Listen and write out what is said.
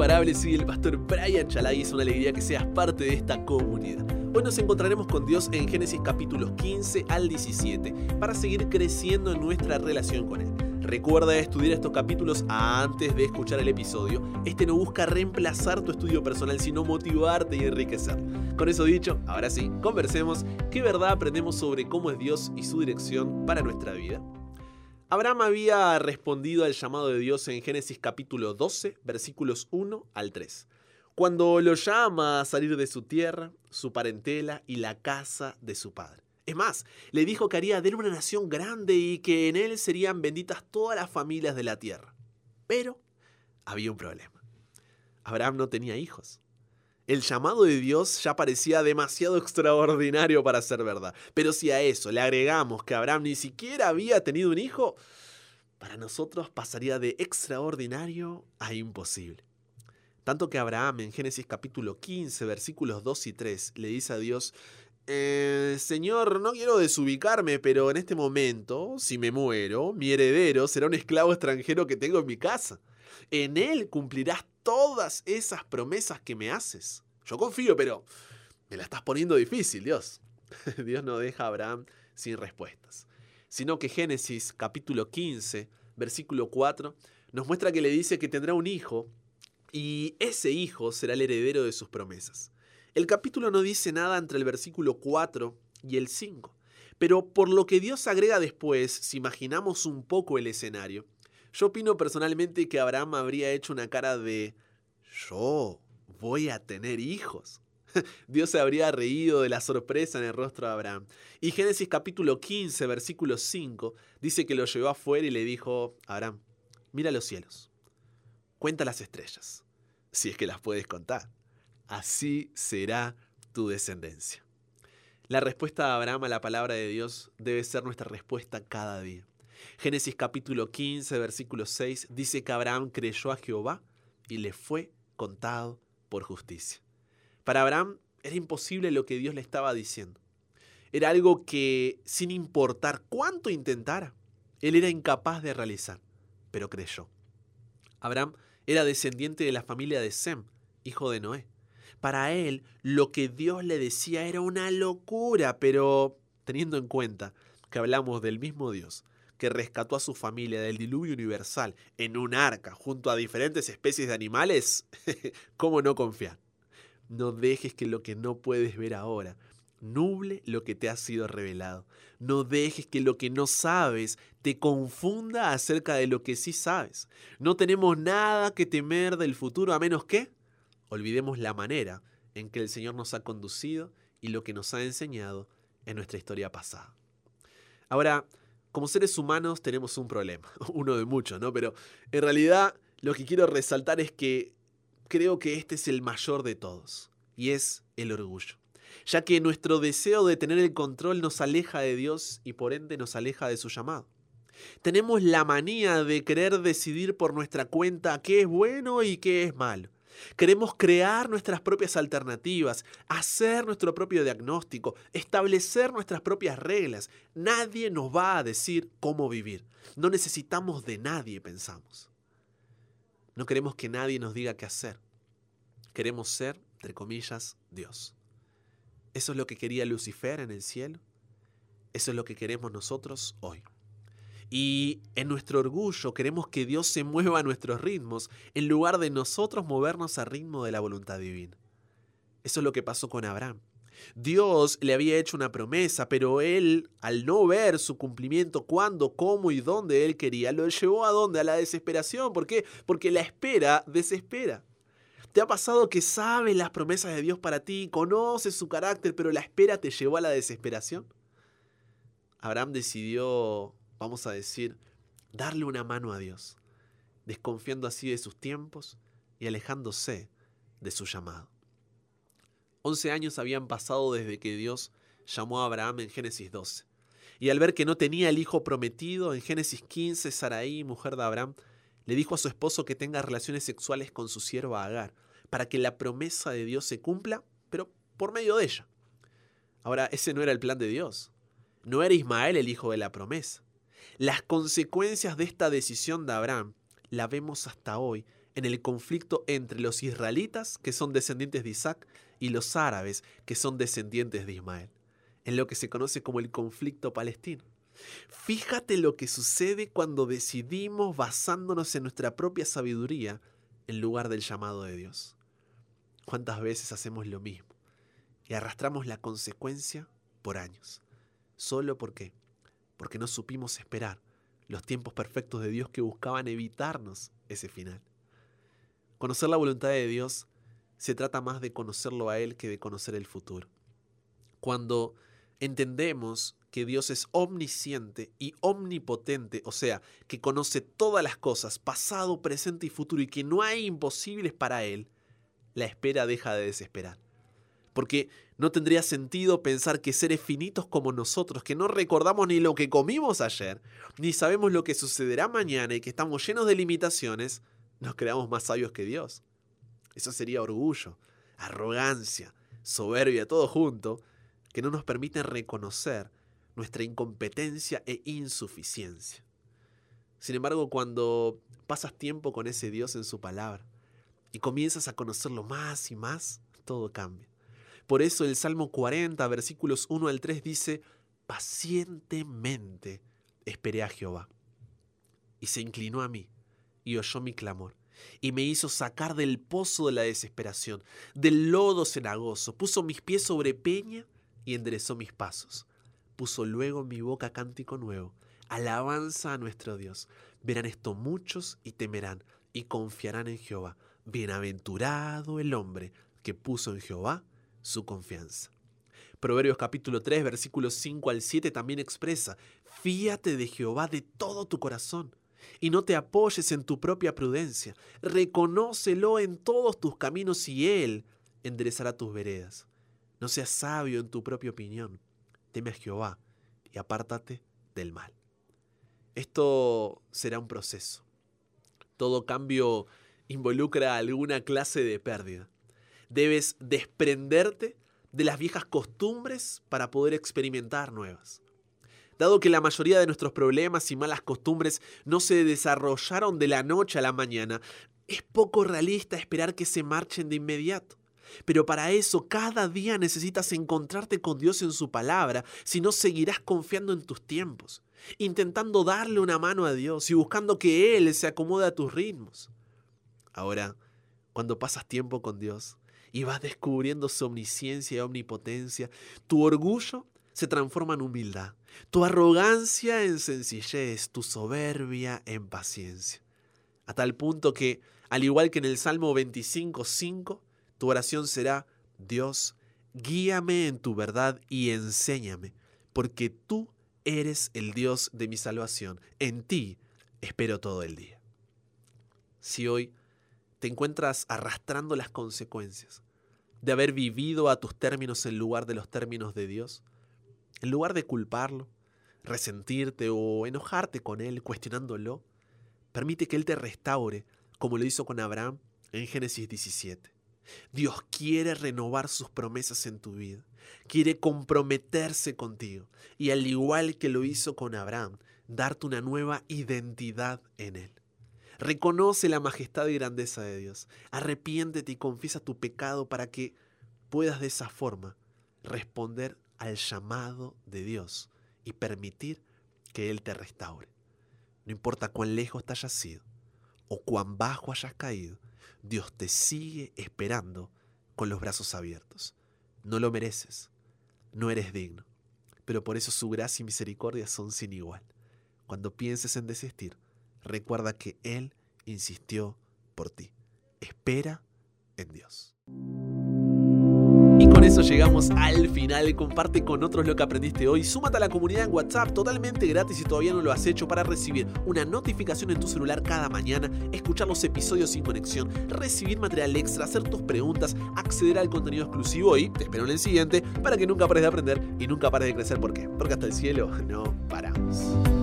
imparables, el pastor Brian Chalai es una alegría que seas parte de esta comunidad. Hoy nos encontraremos con Dios en Génesis capítulos 15 al 17 para seguir creciendo en nuestra relación con Él. Recuerda estudiar estos capítulos antes de escuchar el episodio. Este no busca reemplazar tu estudio personal, sino motivarte y enriquecer. Con eso dicho, ahora sí, conversemos. ¿Qué verdad aprendemos sobre cómo es Dios y su dirección para nuestra vida? Abraham había respondido al llamado de Dios en Génesis capítulo 12, versículos 1 al 3, cuando lo llama a salir de su tierra, su parentela y la casa de su padre. Es más, le dijo que haría de él una nación grande y que en él serían benditas todas las familias de la tierra. Pero había un problema. Abraham no tenía hijos. El llamado de Dios ya parecía demasiado extraordinario para ser verdad. Pero si a eso le agregamos que Abraham ni siquiera había tenido un hijo, para nosotros pasaría de extraordinario a imposible. Tanto que Abraham en Génesis capítulo 15, versículos 2 y 3, le dice a Dios, eh, Señor, no quiero desubicarme, pero en este momento, si me muero, mi heredero será un esclavo extranjero que tengo en mi casa. En él cumplirás todas esas promesas que me haces. Yo confío, pero me la estás poniendo difícil, Dios. Dios no deja a Abraham sin respuestas, sino que Génesis capítulo 15, versículo 4, nos muestra que le dice que tendrá un hijo y ese hijo será el heredero de sus promesas. El capítulo no dice nada entre el versículo 4 y el 5, pero por lo que Dios agrega después, si imaginamos un poco el escenario, yo opino personalmente que Abraham habría hecho una cara de yo voy a tener hijos. Dios se habría reído de la sorpresa en el rostro de Abraham. Y Génesis capítulo 15, versículo 5, dice que lo llevó afuera y le dijo, Abraham, mira los cielos, cuenta las estrellas, si es que las puedes contar. Así será tu descendencia. La respuesta de Abraham a la palabra de Dios debe ser nuestra respuesta cada día. Génesis capítulo 15, versículo 6 dice que Abraham creyó a Jehová y le fue contado por justicia. Para Abraham era imposible lo que Dios le estaba diciendo. Era algo que, sin importar cuánto intentara, él era incapaz de realizar, pero creyó. Abraham era descendiente de la familia de Sem, hijo de Noé. Para él, lo que Dios le decía era una locura, pero teniendo en cuenta que hablamos del mismo Dios, que rescató a su familia del diluvio universal en un arca junto a diferentes especies de animales, ¿cómo no confiar? No dejes que lo que no puedes ver ahora nuble lo que te ha sido revelado. No dejes que lo que no sabes te confunda acerca de lo que sí sabes. No tenemos nada que temer del futuro a menos que olvidemos la manera en que el Señor nos ha conducido y lo que nos ha enseñado en nuestra historia pasada. Ahora, como seres humanos tenemos un problema, uno de muchos, ¿no? Pero en realidad lo que quiero resaltar es que creo que este es el mayor de todos, y es el orgullo, ya que nuestro deseo de tener el control nos aleja de Dios y por ende nos aleja de su llamado. Tenemos la manía de querer decidir por nuestra cuenta qué es bueno y qué es malo. Queremos crear nuestras propias alternativas, hacer nuestro propio diagnóstico, establecer nuestras propias reglas. Nadie nos va a decir cómo vivir. No necesitamos de nadie, pensamos. No queremos que nadie nos diga qué hacer. Queremos ser, entre comillas, Dios. ¿Eso es lo que quería Lucifer en el cielo? Eso es lo que queremos nosotros hoy. Y en nuestro orgullo queremos que Dios se mueva a nuestros ritmos en lugar de nosotros movernos al ritmo de la voluntad divina. Eso es lo que pasó con Abraham. Dios le había hecho una promesa, pero él, al no ver su cumplimiento cuándo, cómo y dónde él quería, lo llevó a dónde? A la desesperación. ¿Por qué? Porque la espera desespera. ¿Te ha pasado que sabes las promesas de Dios para ti, conoces su carácter, pero la espera te llevó a la desesperación? Abraham decidió vamos a decir, darle una mano a Dios, desconfiando así de sus tiempos y alejándose de su llamado. Once años habían pasado desde que Dios llamó a Abraham en Génesis 12. Y al ver que no tenía el hijo prometido, en Génesis 15, Saraí, mujer de Abraham, le dijo a su esposo que tenga relaciones sexuales con su sierva Agar, para que la promesa de Dios se cumpla, pero por medio de ella. Ahora, ese no era el plan de Dios. No era Ismael el hijo de la promesa. Las consecuencias de esta decisión de Abraham la vemos hasta hoy en el conflicto entre los israelitas, que son descendientes de Isaac, y los árabes, que son descendientes de Ismael, en lo que se conoce como el conflicto palestino. Fíjate lo que sucede cuando decidimos basándonos en nuestra propia sabiduría en lugar del llamado de Dios. ¿Cuántas veces hacemos lo mismo y arrastramos la consecuencia por años? ¿Solo por qué? Porque no supimos esperar los tiempos perfectos de Dios que buscaban evitarnos ese final. Conocer la voluntad de Dios se trata más de conocerlo a Él que de conocer el futuro. Cuando entendemos que Dios es omnisciente y omnipotente, o sea, que conoce todas las cosas, pasado, presente y futuro, y que no hay imposibles para Él, la espera deja de desesperar. Porque no tendría sentido pensar que seres finitos como nosotros, que no recordamos ni lo que comimos ayer, ni sabemos lo que sucederá mañana y que estamos llenos de limitaciones, nos creamos más sabios que Dios. Eso sería orgullo, arrogancia, soberbia, todo junto, que no nos permiten reconocer nuestra incompetencia e insuficiencia. Sin embargo, cuando pasas tiempo con ese Dios en su palabra y comienzas a conocerlo más y más, todo cambia. Por eso el Salmo 40, versículos 1 al 3 dice, pacientemente esperé a Jehová. Y se inclinó a mí y oyó mi clamor y me hizo sacar del pozo de la desesperación, del lodo cenagoso, puso mis pies sobre peña y enderezó mis pasos. Puso luego en mi boca cántico nuevo, alabanza a nuestro Dios. Verán esto muchos y temerán y confiarán en Jehová. Bienaventurado el hombre que puso en Jehová su confianza. Proverbios capítulo 3 versículos 5 al 7 también expresa, fíate de Jehová de todo tu corazón y no te apoyes en tu propia prudencia, reconócelo en todos tus caminos y Él enderezará tus veredas. No seas sabio en tu propia opinión. Teme a Jehová y apártate del mal. Esto será un proceso. Todo cambio involucra alguna clase de pérdida. Debes desprenderte de las viejas costumbres para poder experimentar nuevas. Dado que la mayoría de nuestros problemas y malas costumbres no se desarrollaron de la noche a la mañana, es poco realista esperar que se marchen de inmediato. Pero para eso cada día necesitas encontrarte con Dios en su palabra, si no seguirás confiando en tus tiempos, intentando darle una mano a Dios y buscando que Él se acomode a tus ritmos. Ahora, cuando pasas tiempo con Dios y vas descubriendo su omnisciencia y omnipotencia, tu orgullo se transforma en humildad, tu arrogancia en sencillez, tu soberbia en paciencia. A tal punto que, al igual que en el Salmo 25.5, tu oración será, Dios, guíame en tu verdad y enséñame, porque tú eres el Dios de mi salvación. En ti espero todo el día. Si hoy te encuentras arrastrando las consecuencias de haber vivido a tus términos en lugar de los términos de Dios, en lugar de culparlo, resentirte o enojarte con Él, cuestionándolo, permite que Él te restaure, como lo hizo con Abraham en Génesis 17. Dios quiere renovar sus promesas en tu vida, quiere comprometerse contigo y al igual que lo hizo con Abraham, darte una nueva identidad en Él. Reconoce la majestad y grandeza de Dios, arrepiéntete y confiesa tu pecado para que puedas de esa forma responder al llamado de Dios y permitir que Él te restaure. No importa cuán lejos te hayas ido o cuán bajo hayas caído, Dios te sigue esperando con los brazos abiertos. No lo mereces, no eres digno, pero por eso su gracia y misericordia son sin igual. Cuando pienses en desistir, recuerda que Él insistió por ti. Espera en Dios con eso llegamos al final. Comparte con otros lo que aprendiste hoy. Súmate a la comunidad en WhatsApp totalmente gratis si todavía no lo has hecho para recibir una notificación en tu celular cada mañana, escuchar los episodios sin conexión, recibir material extra, hacer tus preguntas, acceder al contenido exclusivo y te espero en el siguiente para que nunca pares de aprender y nunca pares de crecer. ¿Por qué? Porque hasta el cielo no paramos.